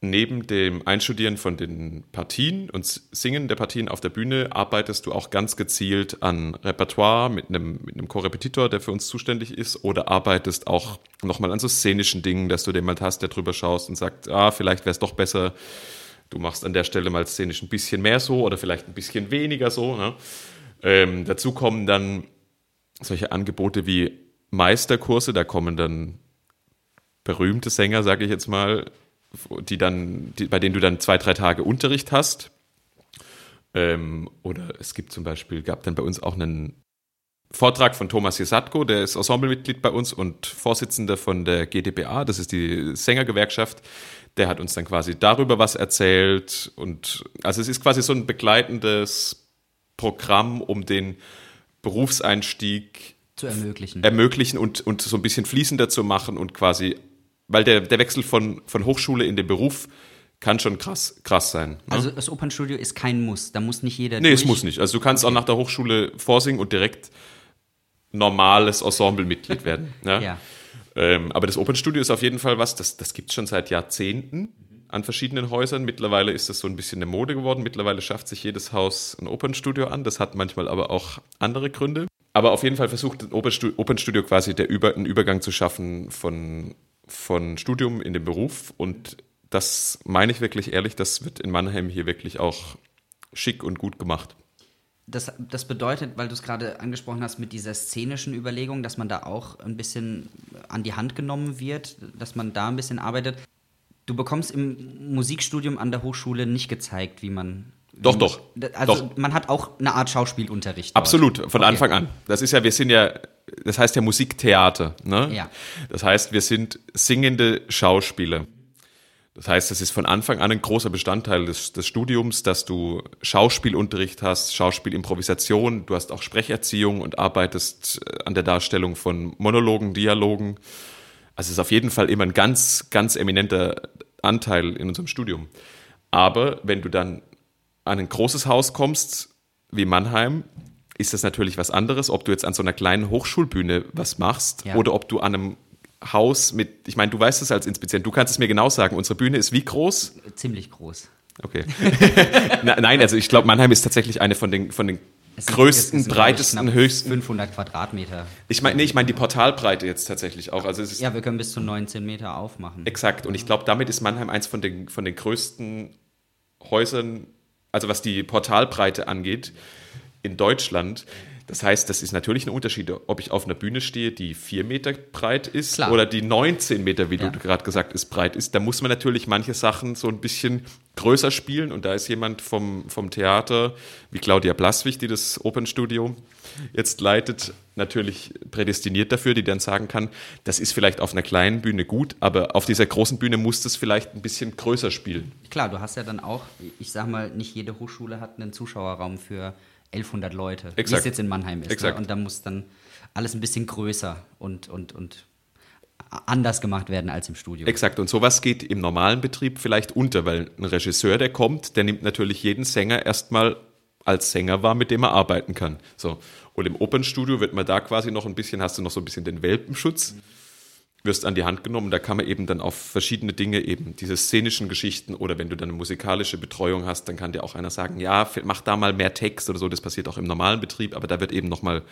neben dem Einstudieren von den Partien und Singen der Partien auf der Bühne arbeitest du auch ganz gezielt an Repertoire mit einem, mit einem Korrepetitor, der für uns zuständig ist, oder arbeitest auch nochmal an so szenischen Dingen, dass du jemand hast, der drüber schaust und sagt, ah, vielleicht wäre es doch besser, du machst an der Stelle mal szenisch ein bisschen mehr so oder vielleicht ein bisschen weniger so. Ne? Ähm, dazu kommen dann solche Angebote wie Meisterkurse, da kommen dann berühmte Sänger, sage ich jetzt mal, die dann, die, bei denen du dann zwei, drei Tage Unterricht hast. Ähm, oder es gibt zum Beispiel, gab dann bei uns auch einen Vortrag von Thomas Jesatko, der ist Ensemblemitglied bei uns und Vorsitzender von der GdBA, das ist die Sängergewerkschaft. Der hat uns dann quasi darüber was erzählt und also es ist quasi so ein begleitendes Programm, um den Berufseinstieg zu ermöglichen. Ermöglichen und, und so ein bisschen fließender zu machen und quasi weil der, der Wechsel von, von Hochschule in den Beruf kann schon krass, krass sein. Ne? Also das Opernstudio ist kein Muss, da muss nicht jeder Nee, durch. es muss nicht. Also du kannst okay. auch nach der Hochschule vorsingen und direkt normales Ensemblemitglied werden. [LAUGHS] Ja. ja. Ähm, aber das Opernstudio ist auf jeden Fall was, das, das gibt es schon seit Jahrzehnten an verschiedenen Häusern. Mittlerweile ist das so ein bisschen eine Mode geworden. Mittlerweile schafft sich jedes Haus ein Opernstudio an. Das hat manchmal aber auch andere Gründe. Aber auf jeden Fall versucht ein Opernstudio quasi der Über, einen Übergang zu schaffen von von Studium in den Beruf und das meine ich wirklich ehrlich, das wird in Mannheim hier wirklich auch schick und gut gemacht. Das, das bedeutet, weil du es gerade angesprochen hast, mit dieser szenischen Überlegung, dass man da auch ein bisschen an die Hand genommen wird, dass man da ein bisschen arbeitet. Du bekommst im Musikstudium an der Hochschule nicht gezeigt, wie man doch, doch. Also doch. man hat auch eine Art Schauspielunterricht. Dort. Absolut, von okay. Anfang an. Das ist ja, wir sind ja, das heißt ja Musiktheater. Ne? Ja. Das heißt, wir sind singende Schauspieler. Das heißt, es ist von Anfang an ein großer Bestandteil des, des Studiums, dass du Schauspielunterricht hast, Schauspielimprovisation, du hast auch Sprecherziehung und arbeitest äh, an der Darstellung von Monologen, Dialogen. Also es ist auf jeden Fall immer ein ganz, ganz eminenter Anteil in unserem Studium. Aber wenn du dann an ein großes Haus kommst, wie Mannheim, ist das natürlich was anderes, ob du jetzt an so einer kleinen Hochschulbühne was machst ja. oder ob du an einem Haus mit, ich meine, du weißt es als Inspizient, du kannst es mir genau sagen, unsere Bühne ist wie groß? Ziemlich groß. Okay. [LAUGHS] Nein, also ich glaube, Mannheim ist tatsächlich eine von den, von den es größten, sind, breitesten, höchsten. 500 Quadratmeter. Ich meine, nee, ich meine die Portalbreite jetzt tatsächlich auch. Also ja, wir können bis zu 19 Meter aufmachen. Exakt. Und ich glaube, damit ist Mannheim eins von den, von den größten Häusern also was die Portalbreite angeht, in Deutschland. Das heißt, das ist natürlich ein Unterschied, ob ich auf einer Bühne stehe, die vier Meter breit ist Klar. oder die 19 Meter, wie ja. du gerade gesagt hast, breit ist. Da muss man natürlich manche Sachen so ein bisschen größer spielen. Und da ist jemand vom, vom Theater, wie Claudia Blaswig, die das Opernstudio jetzt leitet, natürlich prädestiniert dafür, die dann sagen kann, das ist vielleicht auf einer kleinen Bühne gut, aber auf dieser großen Bühne muss das vielleicht ein bisschen größer spielen. Klar, du hast ja dann auch, ich sag mal, nicht jede Hochschule hat einen Zuschauerraum für 1100 Leute, Exakt. wie es jetzt in Mannheim ist. Ne? Und da muss dann alles ein bisschen größer und, und, und anders gemacht werden als im Studio. Exakt, und sowas geht im normalen Betrieb vielleicht unter, weil ein Regisseur, der kommt, der nimmt natürlich jeden Sänger erstmal als Sänger wahr, mit dem er arbeiten kann. So. Und im Opernstudio wird man da quasi noch ein bisschen, hast du noch so ein bisschen den Welpenschutz. Mhm wirst an die Hand genommen. Da kann man eben dann auf verschiedene Dinge eben, diese szenischen Geschichten oder wenn du dann eine musikalische Betreuung hast, dann kann dir auch einer sagen, ja, mach da mal mehr Text oder so. Das passiert auch im normalen Betrieb, aber da wird eben nochmal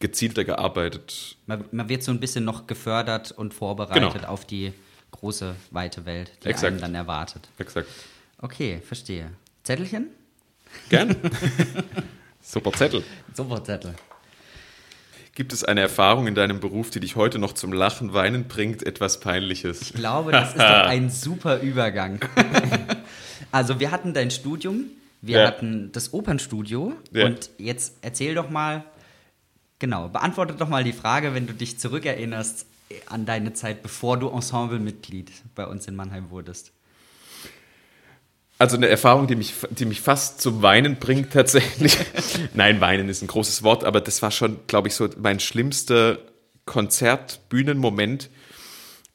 gezielter gearbeitet. Man, man, wird so ein bisschen noch gefördert und vorbereitet genau. auf die große, weite Welt, die Exakt. einen dann erwartet. Exakt. Okay, verstehe. Zettelchen? Gern. [LAUGHS] Super Zettel. Super Zettel. Gibt es eine Erfahrung in deinem Beruf, die dich heute noch zum Lachen, Weinen bringt, etwas Peinliches? Ich glaube, das ist doch ein [LAUGHS] super Übergang. [LAUGHS] also wir hatten dein Studium, wir Ja. hatten das Opernstudio Ja. und jetzt erzähl doch mal, genau, beantworte doch mal die Frage, wenn du dich zurückerinnerst an deine Zeit, bevor du Ensemblemitglied bei uns in Mannheim wurdest. Also eine Erfahrung, die mich, die mich fast zum Weinen bringt tatsächlich. [LAUGHS] Nein, Weinen ist ein großes Wort, aber das war schon, glaube ich, so mein schlimmster Konzertbühnenmoment.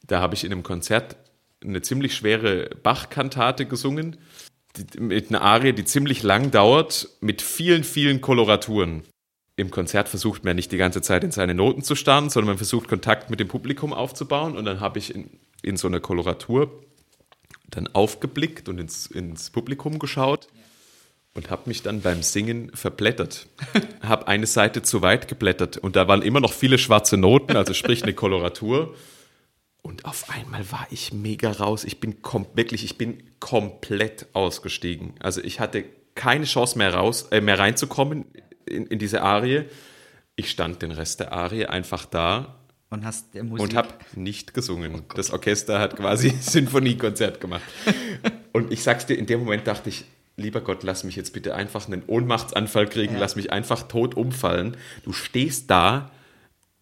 Da habe ich in einem Konzert eine ziemlich schwere Bach-Kantate gesungen, die, mit einer Arie, die ziemlich lang dauert, mit vielen, vielen Koloraturen. Im Konzert versucht man nicht die ganze Zeit in seine Noten zu starren, sondern man versucht Kontakt mit dem Publikum aufzubauen. Und dann habe ich in, in so einer Koloratur dann aufgeblickt und ins, ins Publikum geschaut und habe mich dann beim Singen verblättert. [LAUGHS] habe eine Seite zu weit geblättert und da waren immer noch viele schwarze Noten, also sprich eine Koloratur. Und auf einmal war ich mega raus. Ich bin wirklich, ich bin komplett ausgestiegen. Also ich hatte keine Chance mehr raus, äh, mehr reinzukommen in, in diese Arie. Ich stand den Rest der Arie einfach da Und hast der Musik. und habe nicht gesungen. das Orchester hat quasi Sinfoniekonzert gemacht. Und ich sag's dir, in dem Moment dachte ich, lieber Gott, lass mich jetzt bitte einfach einen Ohnmachtsanfall kriegen, Ja. lass mich einfach tot umfallen. Du stehst da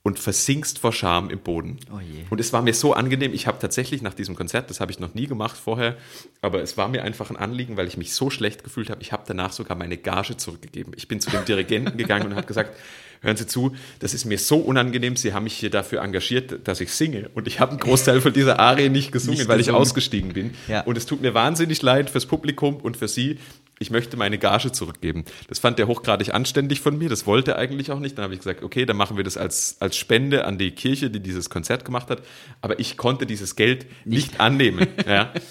und versinkst vor Scham im Boden. Oh. Und es war mir so angenehm, ich habe tatsächlich nach diesem Konzert, das habe ich noch nie gemacht vorher, aber es war mir einfach ein Anliegen, weil ich mich so schlecht gefühlt habe, ich habe danach sogar meine Gage zurückgegeben. Ich bin zu dem Dirigenten gegangen und habe gesagt, hören Sie zu, das ist mir so unangenehm, Sie haben mich hier dafür engagiert, dass ich singe. Und ich habe einen Großteil von dieser Arie nicht gesungen, Nicht weil ich ausgestiegen bin. Ja. Und es tut mir wahnsinnig leid fürs Publikum und für Sie. Ich möchte meine Gage zurückgeben. Das fand der hochgradig anständig von mir. Das wollte er eigentlich auch nicht. Dann habe ich gesagt, okay, dann machen wir das als, als Spende an die Kirche, die dieses Konzert gemacht hat. Aber ich konnte dieses Geld nicht, annehmen. Ja. [LAUGHS]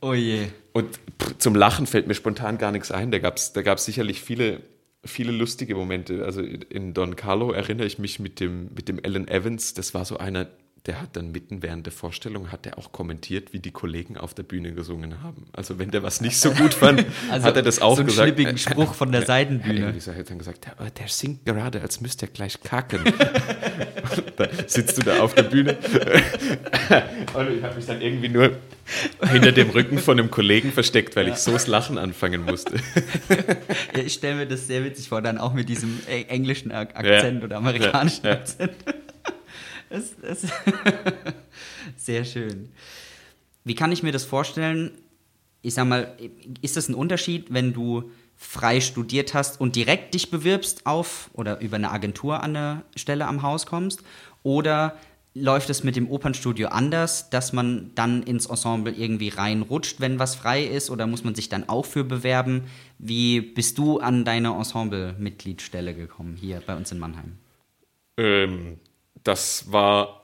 Oh je. Und zum Lachen fällt mir spontan gar nichts ein. Da gab es da gab's sicherlich viele, viele lustige Momente. Also in Don Carlo erinnere ich mich mit dem, mit dem Alan Evans. Das war so einer, der hat dann mitten während der Vorstellung, hat er auch kommentiert, wie die Kollegen auf der Bühne gesungen haben. Also wenn der was nicht so gut fand, [LAUGHS] Also hat er das auch so einen gesagt. schnippigen Spruch von der Ja, Seitenbühne. irgendwie hat dann gesagt, ja, aber der singt gerade, als müsste er gleich kacken. [LAUGHS] da sitzt du da auf der Bühne. [LAUGHS] Und ich habe mich dann irgendwie nur hinter dem Rücken von einem Kollegen versteckt, weil ich so das Lachen anfangen musste. Ja, ich stelle mir das sehr witzig vor, dann auch mit diesem äh, englischen Ak- Akzent oder amerikanischen Ja, ja. Akzent. Das, das [LAUGHS] sehr schön. Wie kann ich mir das vorstellen? Ich sag mal, ist das ein Unterschied, wenn du frei studiert hast und direkt dich bewirbst auf oder über eine Agentur an eine Stelle am Haus kommst? Oder läuft es mit dem Opernstudio anders, dass man dann ins Ensemble irgendwie reinrutscht, wenn was frei ist? Oder muss man sich dann auch für bewerben? Wie bist du an deine Ensemble-Mitgliedstelle gekommen hier bei uns in Mannheim? Ähm, das war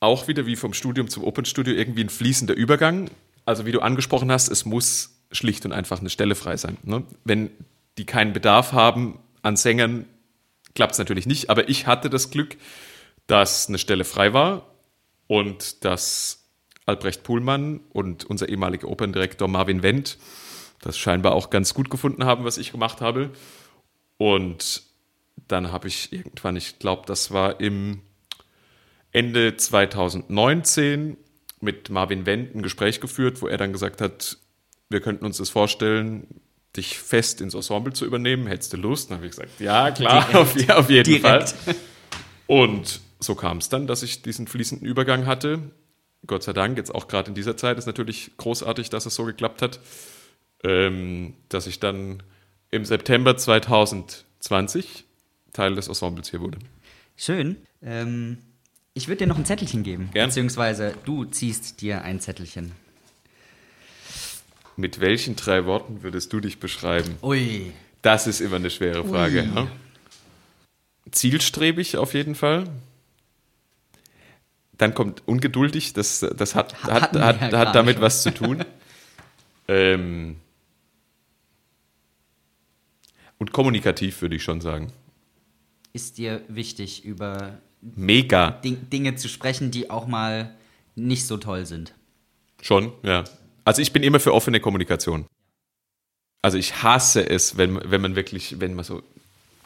auch wieder wie vom Studium zum Opernstudio irgendwie ein fließender Übergang. Also wie du angesprochen hast, es muss schlicht und einfach eine Stelle frei sein. Ne? Wenn die keinen Bedarf haben an Sängern, klappt es natürlich nicht. Aber ich hatte das Glück, dass eine Stelle frei war und dass Albrecht Puhlmann und unser ehemaliger Operndirektor Marvin Wendt das scheinbar auch ganz gut gefunden haben, was ich gemacht habe. Und dann habe ich irgendwann, ich glaube, das war im Ende 2019 mit Marvin Wendt ein Gespräch geführt, wo er dann gesagt hat, wir könnten uns das vorstellen, dich fest ins Ensemble zu übernehmen. Hättest du Lust? Dann habe ich gesagt, ja, klar, auf, auf jeden Direkt. Fall. Und so kam es dann, dass ich diesen fließenden Übergang hatte. Gott sei Dank, jetzt auch gerade in dieser Zeit ist natürlich großartig, dass es so geklappt hat, ähm, dass ich dann im September 2020 Teil des Ensembles hier wurde. Schön. Ähm, ich würde dir noch ein Zettelchen geben. Gern. Beziehungsweise du ziehst dir ein Zettelchen. Mit welchen drei Worten würdest du dich beschreiben? Ui. Das ist immer eine schwere Frage. Ja? Zielstrebig auf jeden Fall. Dann kommt ungeduldig, das, das hat, Ha- hat, hat, ja hat damit schon. was zu tun. [LAUGHS] ähm, und kommunikativ würde ich schon sagen. Ist dir wichtig, über Mega. Ding Dinge zu sprechen, die auch mal nicht so toll sind? Schon, ja. Also ich bin immer für offene Kommunikation. Also ich hasse es, wenn, wenn man wirklich, wenn man so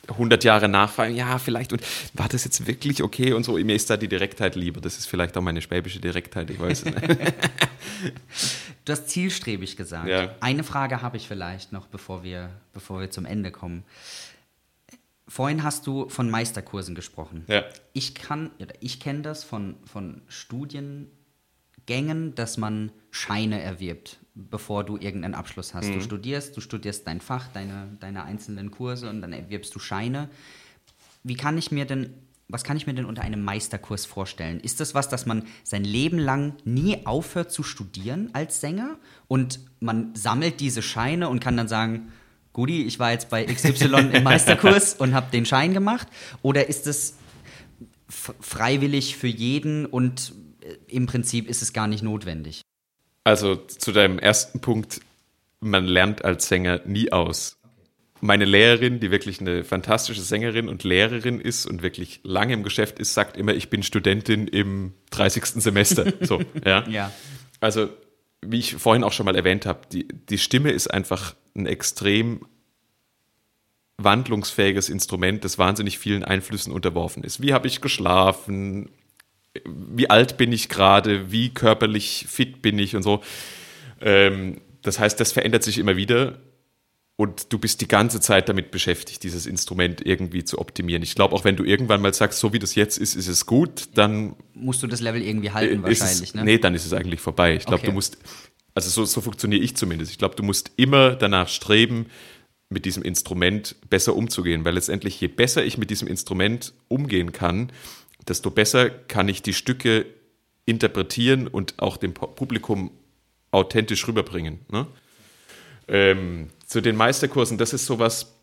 100 Jahre nachfragen, ja, vielleicht, und war das jetzt wirklich okay und so? Mir ist da die Direktheit lieber. Das ist vielleicht auch meine schwäbische Direktheit, ich weiß es nicht. [LAUGHS] du hast zielstrebig gesagt. Ja. Eine Frage habe ich vielleicht noch, bevor wir, bevor wir zum Ende kommen. Vorhin hast du von Meisterkursen gesprochen. Ja. Ich kann, oder ich kenne das von, von Studiengängen, dass man Scheine erwirbt, bevor du irgendeinen Abschluss hast. Mhm. Du studierst, du studierst dein Fach, deine, deine einzelnen Kurse und dann erwirbst du Scheine. Wie kann ich mir denn, was kann ich mir denn unter einem Meisterkurs vorstellen? Ist das was, dass man sein Leben lang nie aufhört zu studieren als Sänger und man sammelt diese Scheine und kann dann sagen, Gudi, ich war jetzt bei XY im Meisterkurs [LAUGHS] und habe den Schein gemacht? Oder ist es freiwillig für jeden und äh, im Prinzip ist es gar nicht notwendig? Also zu deinem ersten Punkt, man lernt als Sänger nie aus. Meine Lehrerin, die wirklich eine fantastische Sängerin und Lehrerin ist und wirklich lange im Geschäft ist, sagt immer, ich bin Studentin im 30. Semester. [LAUGHS] So, ja. ja. Also wie ich vorhin auch schon mal erwähnt habe, die, die Stimme ist einfach ein extrem wandlungsfähiges Instrument, das wahnsinnig vielen Einflüssen unterworfen ist. Wie habe ich geschlafen? Wie alt bin ich gerade? Wie körperlich fit bin ich und so? Ähm, das heißt, das verändert sich immer wieder und du bist die ganze Zeit damit beschäftigt, dieses Instrument irgendwie zu optimieren. Ich glaube, auch wenn du irgendwann mal sagst, so wie das jetzt ist, ist es gut, dann musst du das Level irgendwie halten wahrscheinlich. Es, ne? Nee, dann ist es eigentlich vorbei. Ich glaube, okay. du musst, also so, so funktioniere ich zumindest. Ich glaube, du musst immer danach streben, mit diesem Instrument besser umzugehen, weil letztendlich je besser ich mit diesem Instrument umgehen kann, desto besser kann ich die Stücke interpretieren und auch dem Publikum authentisch rüberbringen. Ne? Ähm, zu den Meisterkursen, das ist sowas,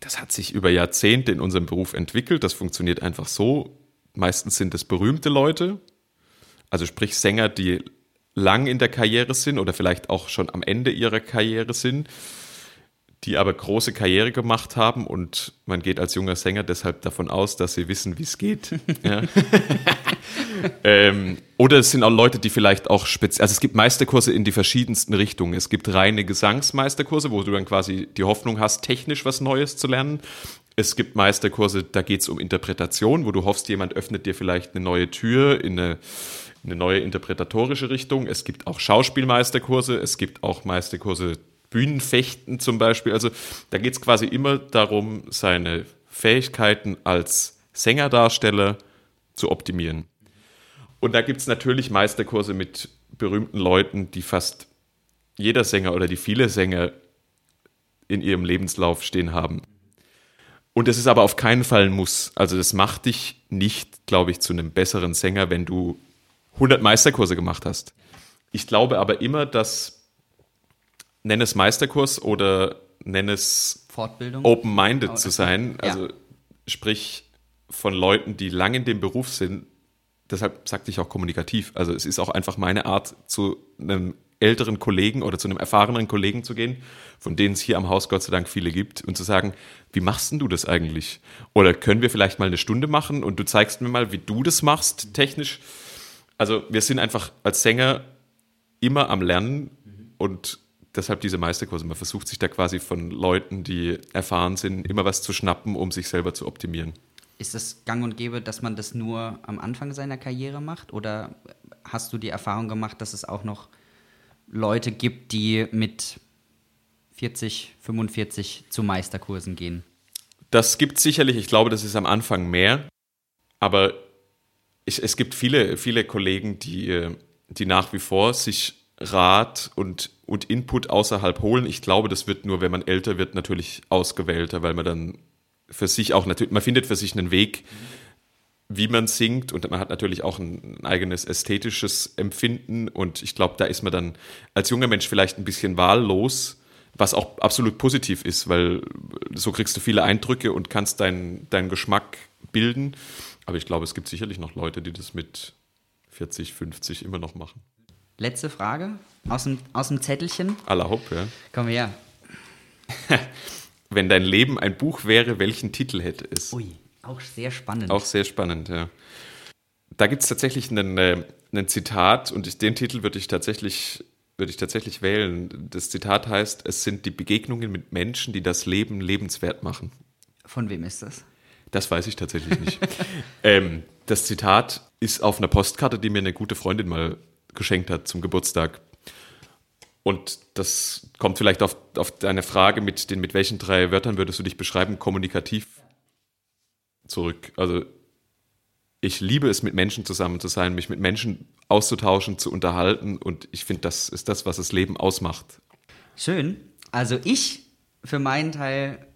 das hat sich über Jahrzehnte in unserem Beruf entwickelt. Das funktioniert einfach so. Meistens sind es berühmte Leute, also sprich Sänger, die lang in der Karriere sind oder vielleicht auch schon am Ende ihrer Karriere sind, die aber große Karriere gemacht haben und man geht als junger Sänger deshalb davon aus, dass sie wissen, wie es geht. [LAUGHS] Ja. ähm, oder es sind auch Leute, die vielleicht auch speziell, also es gibt Meisterkurse in die verschiedensten Richtungen. Es gibt reine Gesangsmeisterkurse, wo du dann quasi die Hoffnung hast, technisch was Neues zu lernen. Es gibt Meisterkurse, da geht es um Interpretation, wo du hoffst, jemand öffnet dir vielleicht eine neue Tür in eine, eine neue interpretatorische Richtung. Es gibt auch Schauspielmeisterkurse, es gibt auch Meisterkurse Bühnenfechten zum Beispiel. Also da geht es quasi immer darum, seine Fähigkeiten als Sängerdarsteller zu optimieren. Und da gibt es natürlich Meisterkurse mit berühmten Leuten, die fast jeder Sänger oder die viele Sänger in ihrem Lebenslauf stehen haben. Und das ist aber auf keinen Fall ein Muss. Also das macht dich nicht, glaube ich, zu einem besseren Sänger, wenn du 100 Meisterkurse gemacht hast. Ich glaube aber immer, dass nenn es Meisterkurs oder nenn es Fortbildung. Open-minded zu sein. Also ja. sprich von Leuten, die lang in dem Beruf sind. Deshalb sagte ich auch kommunikativ. Also es ist auch einfach meine Art, zu einem älteren Kollegen oder zu einem erfahrenen Kollegen zu gehen, von denen es hier am Haus Gott sei Dank viele gibt, und zu sagen, wie machst denn du das eigentlich? Oder können wir vielleicht mal eine Stunde machen und du zeigst mir mal, wie du das machst, technisch. Also wir sind einfach als Sänger immer am Lernen und deshalb diese Meisterkurse. Man versucht sich da quasi von Leuten, die erfahren sind, immer was zu schnappen, um sich selber zu optimieren. Ist es gang und gäbe, dass man das nur am Anfang seiner Karriere macht? Oder hast du die Erfahrung gemacht, dass es auch noch Leute gibt, die mit 40, 45 zu Meisterkursen gehen? Das gibt es sicherlich. Ich glaube, das ist am Anfang mehr. Aber ich, es gibt viele, viele Kollegen, die, äh, die nach wie vor sich Rat und, und Input außerhalb holen. Ich glaube, das wird nur, wenn man älter wird, natürlich ausgewählter, weil man dann für sich auch natürlich, man findet für sich einen Weg, wie man singt und man hat natürlich auch ein eigenes ästhetisches Empfinden und ich glaube, da ist man dann als junger Mensch vielleicht ein bisschen wahllos, was auch absolut positiv ist, weil so kriegst du viele Eindrücke und kannst deinen dein Geschmack bilden. Aber ich glaube, es gibt sicherlich noch Leute, die das mit 40, 50 immer noch machen. Letzte Frage aus dem, aus dem Zettelchen. Aller Hopp, ja. Komm her. [LAUGHS] Wenn dein Leben ein Buch wäre, welchen Titel hätte es? Ui, auch sehr spannend. Auch sehr spannend, ja. Da gibt es tatsächlich einen, äh, einen Zitat und den Titel würde ich tatsächlich würde ich tatsächlich wählen. Das Zitat heißt, es sind die Begegnungen mit Menschen, die das Leben lebenswert machen. Von wem ist das? Das weiß ich tatsächlich nicht. [LAUGHS] ähm, das Zitat ist auf einer Postkarte, die mir eine gute Freundin mal geschenkt hat zum Geburtstag. Und das kommt vielleicht auf, auf deine Frage mit den, mit welchen drei Wörtern würdest du dich beschreiben, kommunikativ zurück. Also ich liebe es, mit Menschen zusammen zu sein, mich mit Menschen auszutauschen, zu unterhalten. Und ich finde, das ist das, was das Leben ausmacht. Schön. Also ich für meinen Teil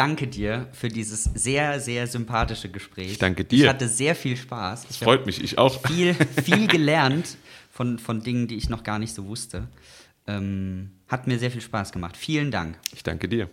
danke dir für dieses sehr, sehr sympathische Gespräch. Ich danke dir. Ich hatte sehr viel Spaß. Das freut mich, ich auch. Viel, [LAUGHS] viel gelernt von, von Dingen, die ich noch gar nicht so wusste. Ähm, hat mir sehr viel Spaß gemacht. Vielen Dank. Ich danke dir.